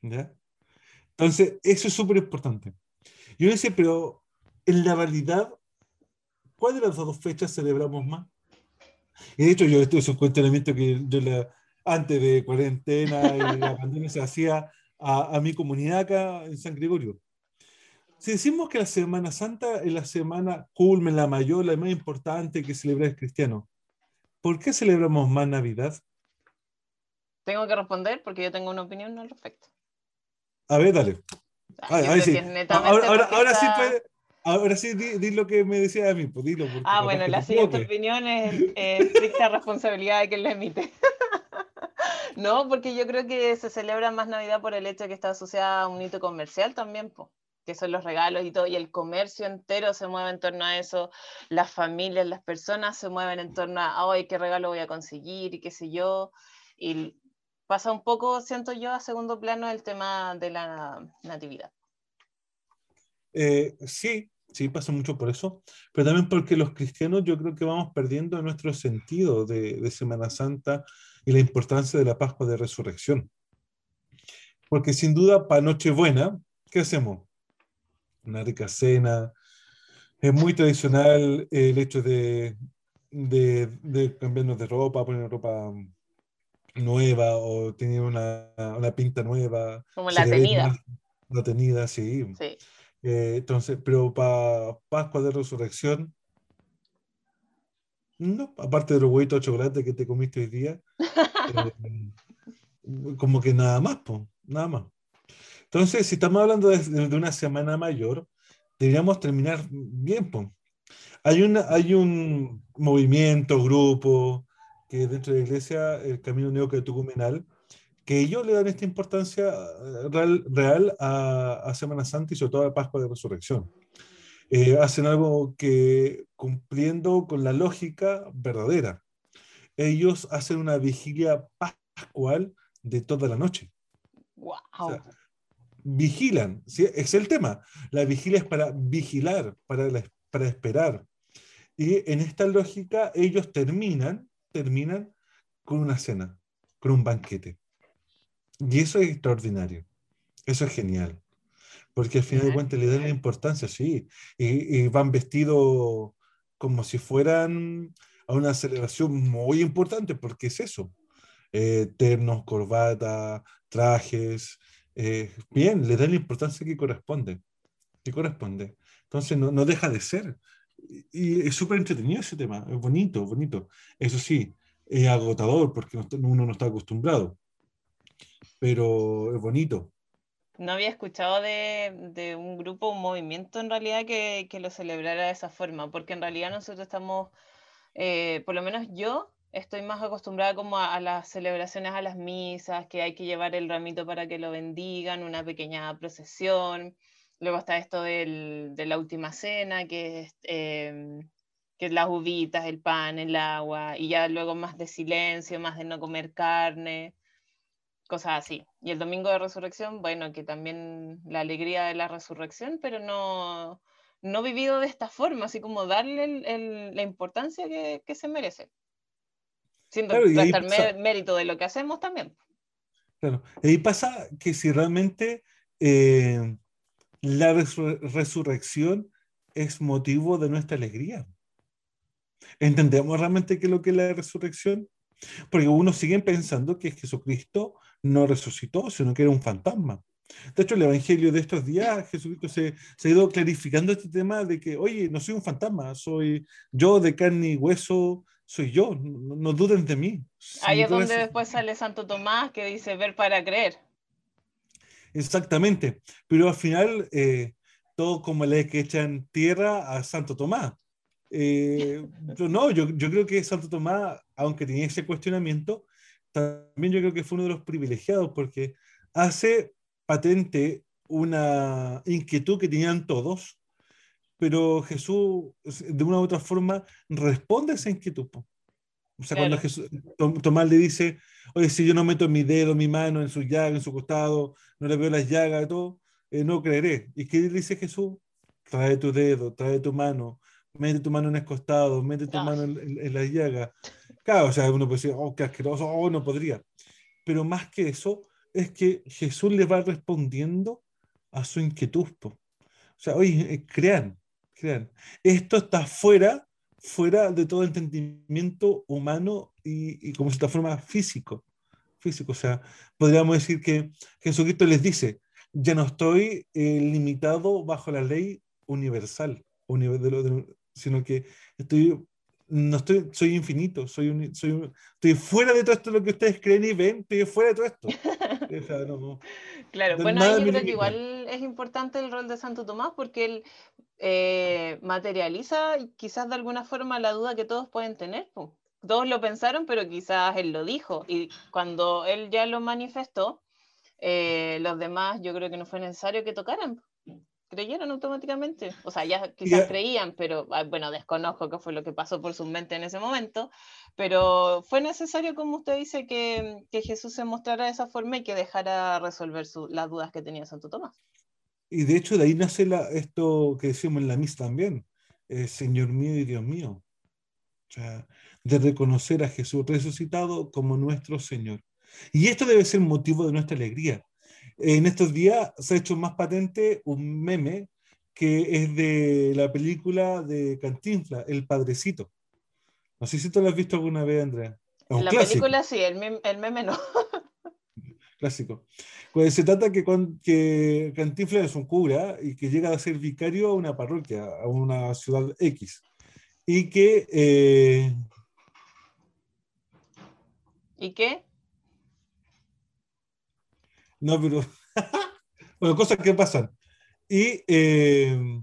¿Ya? Entonces, eso es súper importante. Yo decía, pero en la realidad, ¿cuál de las dos fechas celebramos más? Y de hecho, yo esto es un cuestionamiento que yo la, antes de cuarentena y la pandemia se hacía a, a mi comunidad acá en San Gregorio. Si decimos que la Semana Santa es la semana culmen, la mayor, la más importante que celebra el cristiano, ¿por qué celebramos más Navidad? Tengo que responder porque yo tengo una opinión al respecto. A ver, dale. Ah, Ay, sí. Ahora, ahora, ahora sí está- puede- ahora sí di, di lo que me decía a mí, pues dilo. Ah, bueno, la te siguiente opinión es eh, estricta responsabilidad de quien la emite. No, porque yo creo que se celebra más Navidad por el hecho de que está asociada a un hito comercial también, po, que son los regalos y todo, y el comercio entero se mueve en torno a eso, las familias, las personas se mueven en torno a, ay, qué regalo voy a conseguir y qué sé yo, y pasa un poco, siento yo, a segundo plano el tema de la natividad. Eh, sí, sí, pasa mucho por eso, pero también porque los cristianos yo creo que vamos perdiendo nuestro sentido de, de Semana Santa y la importancia de la Pascua de Resurrección. Porque sin duda, para Nochebuena, ¿qué hacemos? Una rica cena, Es muy tradicional el hecho de, de, de cambiarnos de ropa, poner ropa nueva o tener una, una pinta nueva. Como la tenida. La tenida, sí. Sí. Eh, entonces, pero para Pascua de Resurrección, no, aparte de los huevitos de chocolate que te comiste hoy día, eh, como que nada más, po, nada más. Entonces, si estamos hablando de, de una semana mayor, deberíamos terminar bien, po. Hay, una, hay un movimiento, grupo, que dentro de la iglesia, el Camino Neocatecumenal, que ellos le dan esta importancia eh, real, real a, a Semana Santa y sobre todo a Pascua de Resurrección. Eh, hacen algo que cumpliendo con la lógica verdadera. Ellos hacen una vigilia pascual de toda la noche. Wow. O sea, vigilan, ¿sí? es el tema. La vigilia es para vigilar, para, la- para esperar. Y en esta lógica ellos terminan, terminan con una cena, con un banquete. Y eso es extraordinario. Eso es genial. Porque al final de cuentas le dan la importancia, sí. Y, y van vestidos como si fueran a una celebración muy importante, porque es eso. Eh, ternos, corbata, trajes. eh, bien, le dan la importancia que corresponde. Que corresponde. Entonces no, no deja de ser. Y, es súper entretenido ese tema. Es bonito, bonito. Eso sí, es agotador porque uno no está acostumbrado. Pero es bonito. No había escuchado de, de un grupo, un movimiento en realidad que, que lo celebrara de esa forma, porque en realidad nosotros estamos, eh, por lo menos yo, estoy más acostumbrada como a, a las celebraciones, a las misas, que hay que llevar el ramito para que lo bendigan, una pequeña procesión. Luego está esto del- de la última cena, que es, em, que es las uvitas, el pan, el agua, y ya luego más de silencio, más de no comer carne cosas así. Y el domingo de resurrección, bueno, que también la alegría de la resurrección, pero no, no vivido de esta forma, así como darle el- el- la importancia que, que se merece. Siendo Claro, restar pasa- mérito de lo que hacemos también. Claro. Y ahí pasa que si realmente eh, la resur- resurrección es motivo de nuestra alegría. ¿Entendemos realmente qué es lo que es la resurrección? Porque unos siguen pensando que Jesucristo no resucitó, sino que era un fantasma. De hecho, el Evangelio de estos días, Jesucristo se, se ha ido clarificando este tema de que, oye, no soy un fantasma, soy yo de carne y hueso, soy yo, no, no duden de mí. Ahí es donde después sale Santo Tomás que dice ver para creer. Exactamente, pero al final eh, todo como le que echan tierra a Santo Tomás. Eh, yo no, yo, yo creo que Santo Tomás, aunque tenía ese cuestionamiento, también yo creo que fue uno de los privilegiados porque hace patente una inquietud que tenían todos, pero Jesús de una u otra forma responde a esa inquietud. O sea, cuando. Jesús, Tom- Tomás le dice, oye, si yo no meto mi dedo, mi mano en su llaga, en su costado, no le veo las llagas y todo, eh, no creeré. ¿Y qué le dice Jesús? Trae tu dedo, trae tu mano, mete tu mano en el costado, mete tu mano en, en- en las llagas. Claro, o sea, uno puede decir, oh, qué asqueroso, oh, no podría. Pero más que eso, es que Jesús le va respondiendo a su inquietud. po. O sea, oye, eh, crean, crean. Esto está fuera, fuera de todo entendimiento humano y, y como cierta forma físico. Físico, o sea, podríamos decir que Jesucristo les dice, ya no estoy eh, limitado bajo la ley universal, sino que estoy, no estoy, soy infinito, soy, uni- soy, un- estoy fuera de todo esto lo que ustedes creen y ven, estoy fuera de todo esto. No, no. Claro, bueno, ahí yo creo que igual es importante el rol de Santo Tomás porque él eh, materializa quizás de alguna forma la duda que todos pueden tener. Todos lo pensaron, pero quizás él lo dijo. Y cuando él ya lo manifestó, eh, los demás yo creo que no fue necesario que tocaran. Creyeron automáticamente. O sea, ya quizás Ya. creían, pero ah, bueno, desconozco qué fue lo que pasó por su mente en ese momento. Pero fue necesario, como usted dice, que, que Jesús se mostrara de esa forma y que dejara resolver su- las dudas que tenía Santo Tomás. Y de hecho de ahí nace la- esto que decimos en la misa también, eh, Señor mío y Dios mío. O sea, de reconocer a Jesús resucitado como nuestro Señor. Y esto debe ser motivo de nuestra alegría. En estos días se ha hecho más patente un meme que es de la película de Cantinfla, El Padrecito. No sé si tú lo has visto alguna vez, Andrea. Es un la clásico. película sí, el meme, el meme no. clásico. Pues se trata que, con, que Cantinflas es un cura y que llega a ser vicario a una parroquia, a una ciudad X. Y que eh, ¿Y qué? No, pero. bueno, cosas que pasan. Y. eh,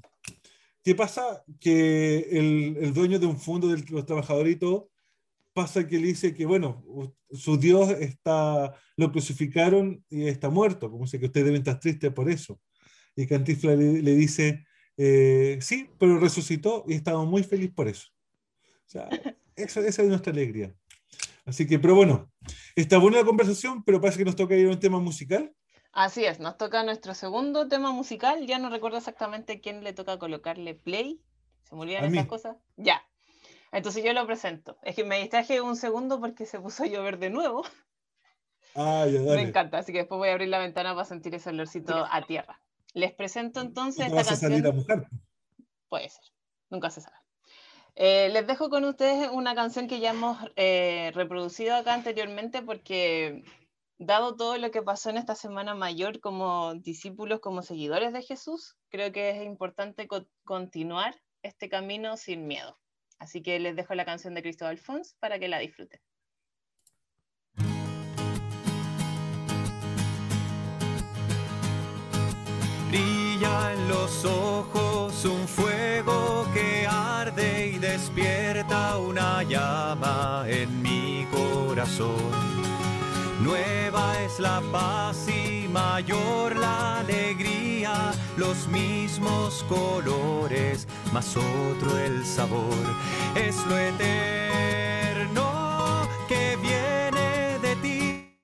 ¿Qué pasa? Que el, dueño de un fondo de los trabajadores y todo, pasa que le dice que, bueno, su Dios está. Lo crucificaron y está muerto. Como dice que ustedes deben estar tristes por eso. Y Cantinflas le, le dice. eh, sí, pero resucitó y estamos muy felices por eso. O sea, esa es nuestra alegría. Así que, pero bueno, está buena la conversación, pero parece que nos toca ir a un tema musical. Así es, nos toca nuestro segundo tema musical. Ya no recuerdo exactamente quién le toca colocarle play. ¿Se me olvidan esas cosas? Ya. Entonces yo lo presento. Es que me distraje un segundo porque se puso a llover de nuevo. Ah, ya, Me encanta, así que después voy a abrir la ventana para sentir ese olorcito a tierra. Les presento entonces te esta vas a salir a canción. mojar. Puede ser, nunca se sabe. Eh, les dejo con ustedes una canción que ya hemos eh, reproducido acá anteriormente porque dado todo lo que pasó en esta semana mayor como discípulos, como seguidores de Jesús, creo que es importante co- continuar este camino sin miedo. Así que les dejo la canción de Cristóbal Fons para que la disfruten. Brilla los ojos un fuego que arde y despierta una llama en mi corazón. Nueva es la paz y mayor la alegría, los mismos colores, más otro el sabor. Es lo eterno que viene de ti,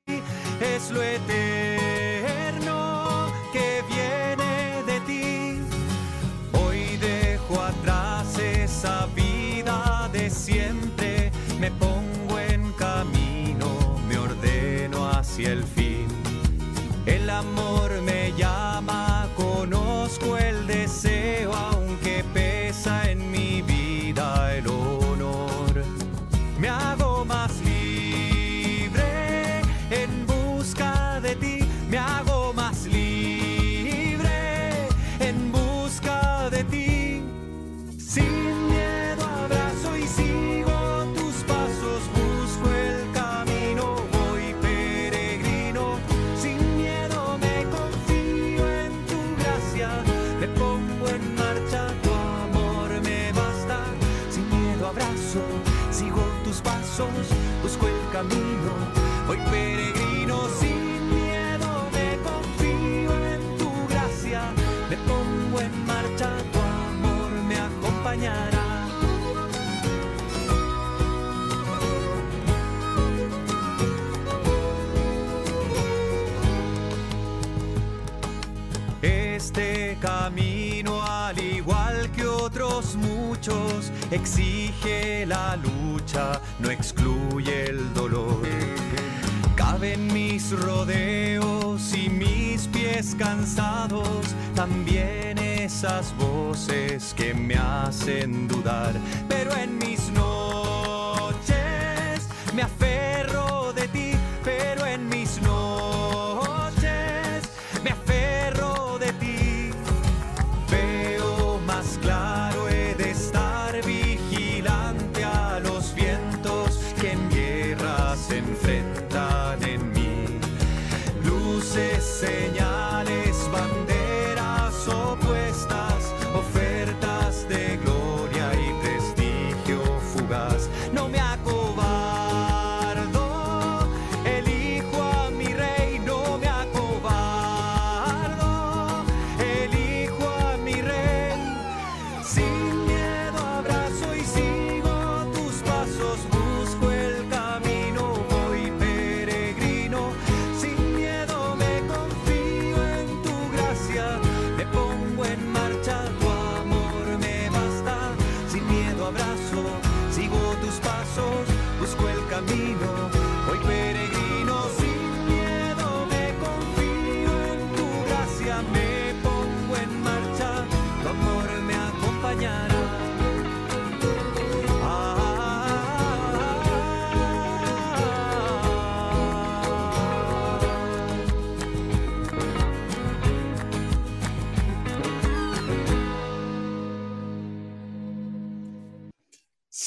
es lo eterno el fin. Exige la lucha, no excluye el dolor. Caben mis rodeos y mis pies cansados, también esas voces que me hacen dudar. Pero en mis noches me aferro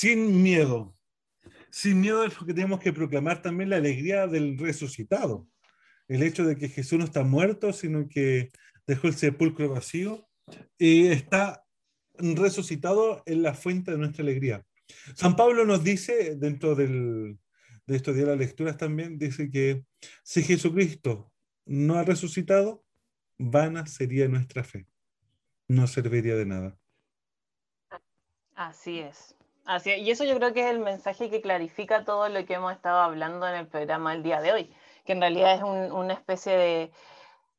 sin miedo. Sin miedo es porque tenemos que proclamar también la alegría del resucitado. El hecho de que Jesús no está muerto, sino que dejó el sepulcro vacío y está resucitado en la fuente de nuestra alegría. San Pablo nos dice, dentro del, de estos de las lecturas también, dice que si Jesucristo no ha resucitado, vana sería nuestra fe. No serviría de nada. Así es. Así. Y eso yo creo que es el mensaje que clarifica todo lo que hemos estado hablando en el programa el día de hoy, que en realidad es un- una especie de,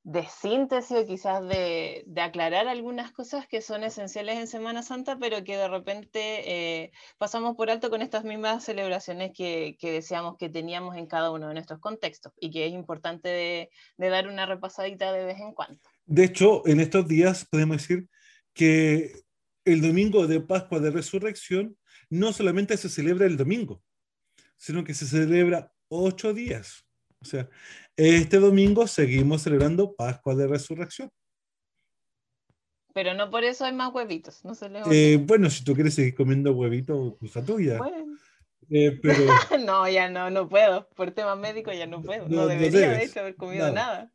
de síntesis o quizás de, de aclarar algunas cosas que son esenciales en Semana Santa, pero que de repente eh, pasamos por alto con estas mismas celebraciones que, que decíamos que teníamos en cada uno de nuestros contextos y que es importante de, de dar una repasadita de vez en cuando. De hecho, en estos días podemos decir que el domingo de Pascua de Resurrección no solamente se celebra el domingo, sino que se celebra ocho días. O sea, este domingo seguimos celebrando Pascua de Resurrección. Pero no por eso hay más huevitos, no se les Eh, bueno, si tú quieres seguir comiendo huevito, cosa tuya. Bueno. Eh, pero No, ya no, no puedo. Por temas médicos ya no puedo. No- No, no debería, de debes. hecho, haber comido Nada. nada.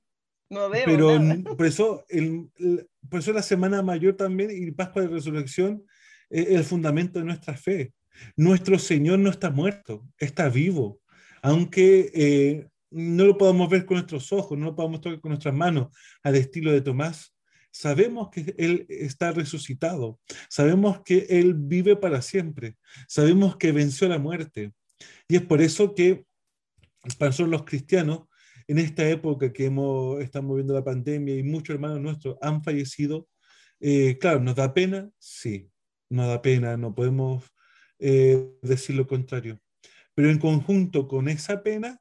No debo pero nada. por eso, el, el- por eso la Semana Mayor también y Pascua de Resurrección es el fundamento de nuestra fe. Nuestro Señor no está muerto, está vivo. Aunque eh, no lo podamos ver con nuestros ojos, no lo podamos tocar con nuestras manos, al estilo de Tomás, sabemos que Él está resucitado, sabemos que Él vive para siempre, sabemos que venció la muerte. Y es por eso que para los cristianos, en esta época que estamos viendo la pandemia y muchos hermanos nuestros han fallecido, eh, claro, ¿nos da pena? Sí, nos da pena, no podemos eh, decir lo contrario. Pero en conjunto con esa pena,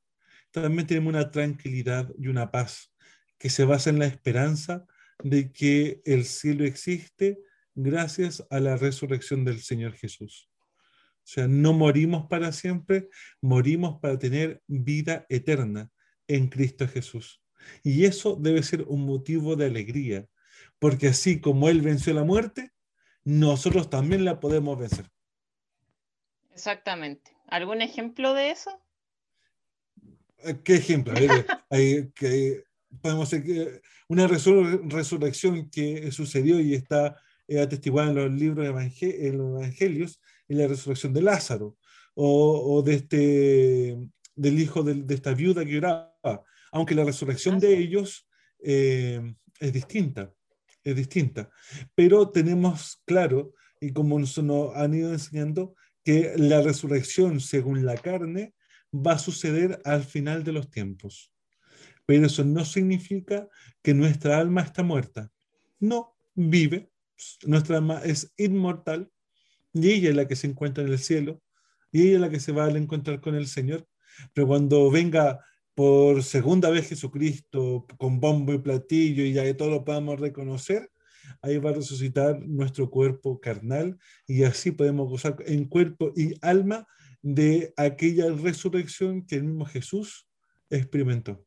también tenemos una tranquilidad y una paz que se basa en la esperanza de que el cielo existe gracias a la resurrección del Señor Jesús. O sea, no morimos para siempre, morimos para tener vida eterna en Cristo Jesús. Y eso debe ser un motivo de alegría, porque así como Él venció la muerte, nosotros también la podemos vencer. Exactamente. ¿Algún ejemplo de eso? Eh, ¿Qué ejemplo? A ver, hay que, podemos decir que una resur- resurrección que sucedió y está eh, atestiguada en los libros evangel- en los evangelios, en la resurrección de Lázaro, o, o de este, del hijo de, de esta viuda que oraba, aunque la resurrección Ah, de ellos eh, es distinta, es distinta, pero tenemos claro, y como nos, han ido enseñando, que la resurrección según la carne va a suceder al final de los tiempos. Pero eso no significa que nuestra alma está muerta. No, vive. Nuestra alma es inmortal y ella es la que se encuentra en el cielo y ella es la que se va a encontrar con el Señor. Pero cuando venga por segunda vez Jesucristo con bombo y platillo y ya que todo lo podamos reconocer, ahí va a resucitar nuestro cuerpo carnal y así podemos gozar en cuerpo y alma de aquella resurrección que el mismo Jesús experimentó.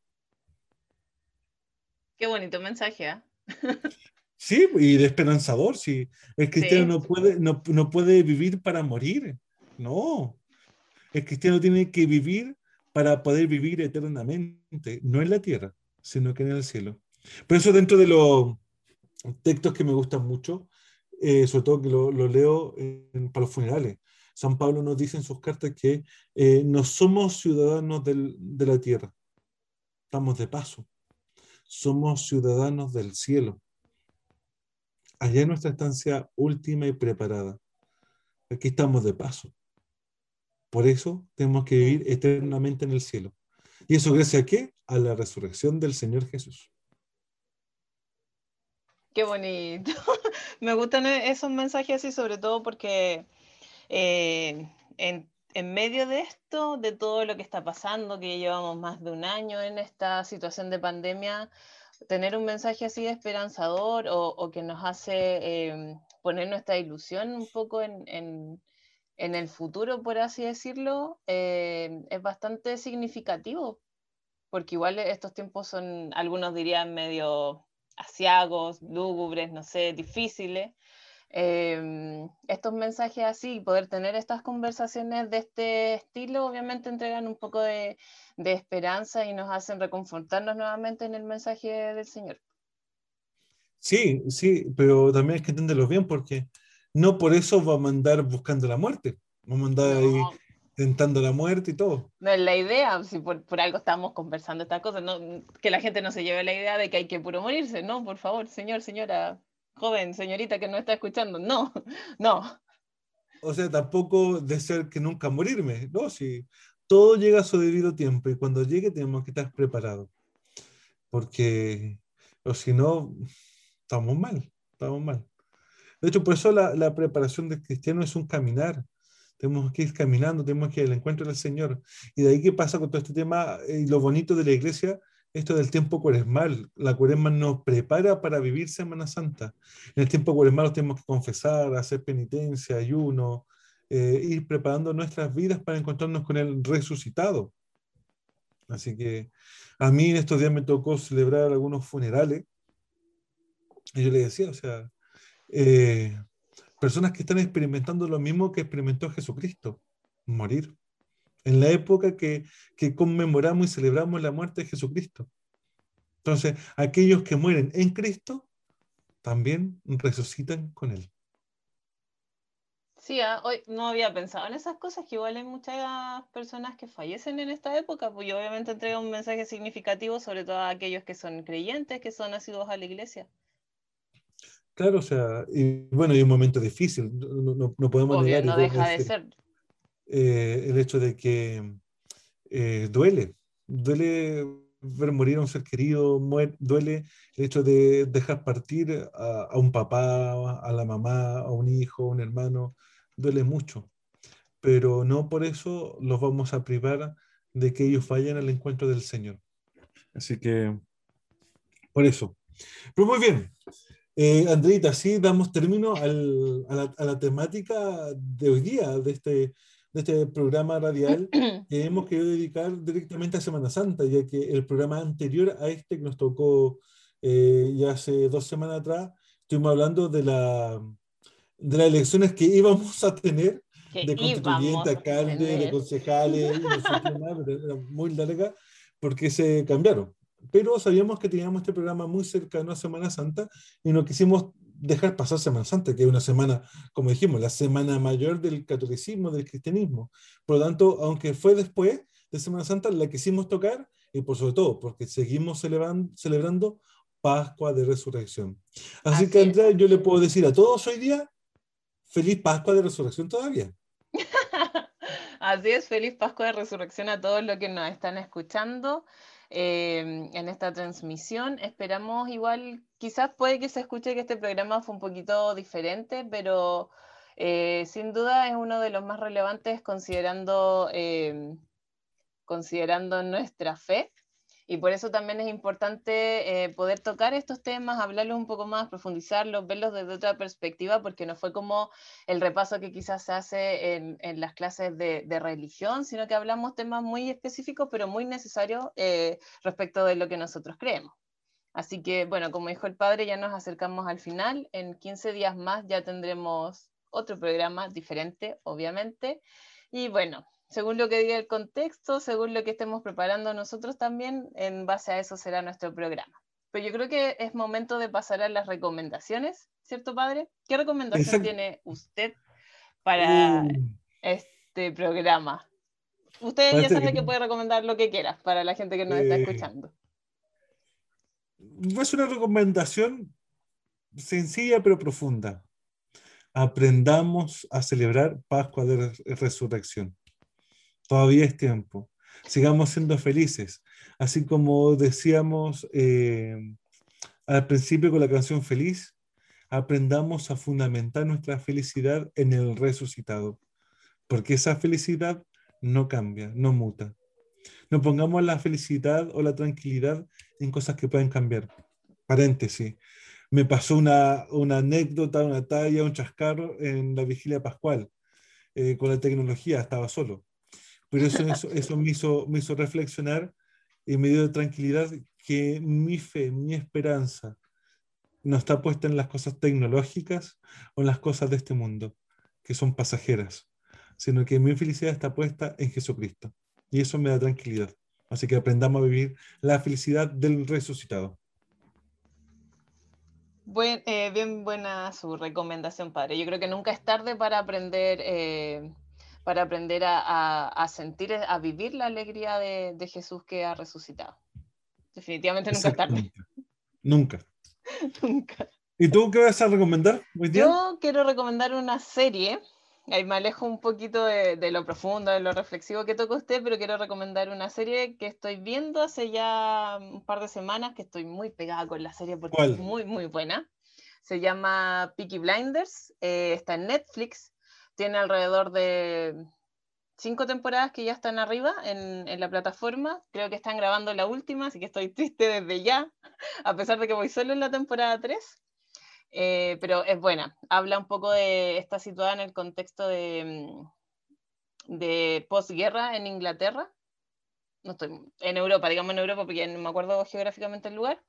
Qué bonito mensaje, ¿ah? Sí, y de esperanzador, sí. El cristiano Sí. no, puede, no, no puede vivir para morir, no. El cristiano tiene que vivir para poder vivir eternamente, no en la tierra, sino que en el cielo. Por eso dentro de los textos que me gustan mucho, eh, sobre todo que lo, leo en- para los funerales, San Pablo nos dice en sus cartas que eh, no somos ciudadanos de la tierra, estamos de paso, somos ciudadanos del cielo. Allá es nuestra estancia última y preparada. Aquí estamos de paso. Por eso tenemos que vivir eternamente en el cielo. ¿Y eso gracias a qué? A la resurrección del Señor Jesús. Qué bonito. Me gustan e- esos mensajes así, sobre todo porque eh, en, en medio de esto, de todo lo que está pasando, que llevamos más de un año en esta situación de pandemia, tener un mensaje así de esperanzador o, o que nos hace eh, poner nuestra ilusión un poco en, en- en el futuro, por así decirlo, eh, es bastante significativo, porque igual estos tiempos son, algunos dirían medio asiagos, lúgubres, no sé, difíciles. eh, estos mensajes así, poder tener estas conversaciones de este estilo, obviamente entregan un poco de, esperanza y nos hacen reconfortarnos nuevamente en el mensaje del Señor. Sí, sí, pero también hay que entenderlo bien porque no por eso va a mandar buscando la muerte, va a mandar ahí No, tentando la muerte y todo. no es la idea, si por, por algo estamos conversando estas cosas, no, que la gente no se lleve la idea de que hay que puro morirse, no, por favor, señor, señora, joven, señorita que no está escuchando, no, no. O sea, tampoco desear que nunca morirme, ¿no? Si todo llega a su debido tiempo y cuando llegue tenemos que estar preparados. Porque, o si no, estamos mal, estamos mal. De hecho, por eso la, la preparación del cristiano es un caminar. Tenemos que ir caminando, tenemos que ir al encuentro del Señor. Y de ahí qué pasa con todo este tema eh, y lo bonito de la iglesia, esto del tiempo cuaresmal. La cuaresma nos prepara para vivir Semana Santa. En el tiempo cuaresmal tenemos que confesar, hacer penitencia, ayuno, eh, ir preparando nuestras vidas para encontrarnos con el resucitado. Así que a mí en estos días me tocó celebrar algunos funerales. Y yo le decía, o sea, eh, personas que están experimentando lo mismo que experimentó Jesucristo, morir. En la época que, que conmemoramos y celebramos la muerte de Jesucristo. Entonces, aquellos que mueren en Cristo también resucitan con Él. Sí, ah, hoy no había pensado en esas cosas, que igual hay muchas personas que fallecen en esta época, pues y obviamente entrega un mensaje significativo, sobre todo a aquellos que son creyentes, que son nacidos a la iglesia. Claro, o sea, y bueno, hay un momento difícil, no, no- no podemos Obvio, negar y no deja de ser. eh, el hecho de que eh, duele, duele ver morir a un ser querido, muer- duele el hecho de dejar partir a, a un papá, a la mamá, a un hijo, a un hermano, duele mucho, pero no por eso los vamos a privar de que ellos vayan al encuentro del Señor. Así que, por eso. Pero muy bien. Eh, Andreita, sí, damos término al- a, la, a la temática de hoy día, de este, de este programa radial que hemos querido dedicar directamente a Semana Santa, ya que el programa anterior a este que nos tocó eh, ya hace dos semanas atrás, estuvimos hablando de, la, de las elecciones que íbamos a tener que de constituyente, alcalde, de concejales, y no sé qué más, pero era muy larga porque se cambiaron. Pero sabíamos que teníamos este programa muy cercano a Semana Santa y no quisimos dejar pasar Semana Santa, que es una semana, como dijimos, la semana mayor del catolicismo, del cristianismo. Por lo tanto, aunque fue después de Semana Santa, la quisimos tocar y por sobre todo porque seguimos celebran- celebrando Pascua de Resurrección. Así, Así que. Andrea, yo le puedo decir a todos hoy día, feliz Pascua de Resurrección todavía. Así es, feliz Pascua de Resurrección a todos los que nos están escuchando eh, en esta transmisión. Esperamos igual, quizás puede que se escuche que este programa fue un poquito diferente, pero eh, sin duda es uno de los más relevantes considerando, eh, considerando nuestra fe. Y por eso también es importante eh, poder tocar estos temas, hablarlos un poco más, profundizarlos, verlos desde otra perspectiva, porque no fue como el repaso que quizás se hace en, en las clases de, de religión, sino que hablamos temas muy específicos, pero muy necesarios eh, respecto de lo que nosotros creemos. Así que, bueno, como dijo el padre, ya nos acercamos al final. En 15 días más ya tendremos otro programa diferente, obviamente. Y bueno, según lo que diga el contexto, según lo que estemos preparando nosotros también, en base a eso será nuestro programa. Pero yo creo que es momento de pasar a las recomendaciones, ¿cierto, padre? ¿Qué recomendación Exacto. tiene usted para Uh, este programa? Usted ya sabe que puede recomendar lo que quiera para la gente que nos está Eh, escuchando. es una recomendación sencilla pero profunda. Aprendamos a celebrar Pascua de Res- Resurrección. Todavía es tiempo. Sigamos siendo felices. Así como decíamos eh, al principio con la canción Feliz, aprendamos a fundamentar nuestra felicidad en el resucitado. Porque esa felicidad no cambia, no muta. No pongamos la felicidad o la tranquilidad en cosas que pueden cambiar. Paréntesis. Me pasó una, una anécdota, una talla, un chascarro en la vigilia pascual. Eh, con la tecnología estaba solo. Pero eso, eso, eso me, hizo, reflexionar y me dio tranquilidad que mi fe, mi esperanza no está puesta en las cosas tecnológicas o en las cosas de este mundo, que son pasajeras, sino que mi felicidad está puesta en Jesucristo. Y eso me da tranquilidad. Así que aprendamos a vivir la felicidad del resucitado. Eh, bien buena su recomendación, padre. Yo creo que nunca es tarde para aprender, eh, para aprender a, a- a sentir, a vivir la alegría de, de Jesús que ha resucitado. Definitivamente nunca es tarde. Nunca. Nunca. ¿Y tú qué vas a recomendar hoy día? Yo quiero recomendar una serie. Ahí me alejo un poquito de, de lo profundo, de lo reflexivo que toca usted, pero quiero recomendar una serie que estoy viendo hace ya un par de semanas, que estoy muy pegada con la serie porque ¿Cuál? es muy, muy buena. Se llama Peaky Blinders, eh, está en Netflix, tiene alrededor de cinco temporadas que ya están arriba en, la plataforma. Creo que están grabando la última, así que estoy triste desde ya, a pesar de que voy solo en la temporada 3. Eh, pero es buena. Habla un poco de. Está situada en el contexto de, mm, de posguerra en Inglaterra. No estoy. En Europa, digamos en Europa, porque no me acuerdo geográficamente el lugar.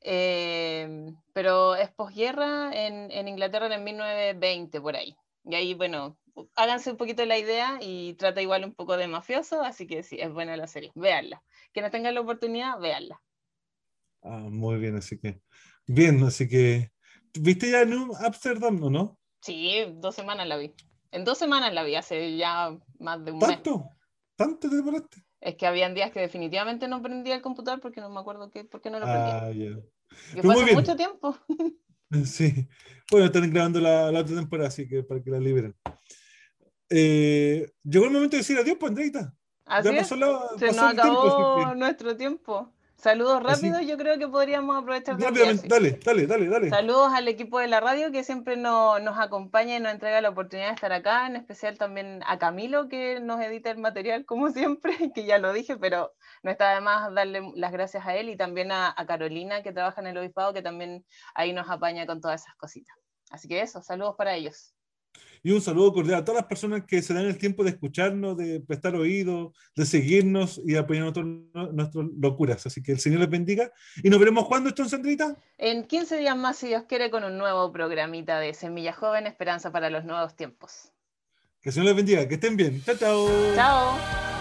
Eh, pero es posguerra en, en Inglaterra en el 1920, por ahí. Y ahí, bueno, háganse un poquito la idea y trata igual un poco de mafioso, así que sí, es buena la serie. Véanla. Que no tengan la oportunidad, véanla. Ah, muy bien, así que. Bien, así que. ¿Viste ya New Amsterdam o no? Sí, dos semanas la vi. En dos semanas la vi, hace ya más de un mes. ¿Tanto? ¿Tanto te demoraste? Es que habían días que definitivamente no prendía el computador porque no me acuerdo qué, por qué no lo prendía. Ah, ya. Que pero fue hace mucho tiempo. Sí. Bueno, están grabando la, la otra temporada, así que para que la liberen. Eh, llegó el momento de decir adiós, pues, Andreita. Así Ya es. pasó, la, Se pasó nos tiempo, acabó nuestro tiempo. Saludos Así- rápidos, yo creo que podríamos aprovechar rápidamente, dale, dale, dale, dale. Saludos al equipo de la radio que siempre no- nos acompaña y nos entrega la oportunidad de estar acá, en especial también a Camilo que nos edita el material como siempre, que ya lo dije, pero no está de más darle las gracias a él y también a, a Carolina que trabaja en el obispado que también ahí nos apaña con todas esas cositas. Así que eso, saludos para ellos. Y un saludo cordial a todas las personas que se dan el tiempo de escucharnos, de prestar oído, de seguirnos y apoyar nuestro- nuestras locuras. Así que el Señor les bendiga. Y nos veremos cuando, esto, Sandrita. En 15 días más, si Dios quiere, con un nuevo programita de Semilla Joven, Esperanza para los Nuevos Tiempos. Que el Señor les bendiga. Que estén bien. Chao, chao. Chao.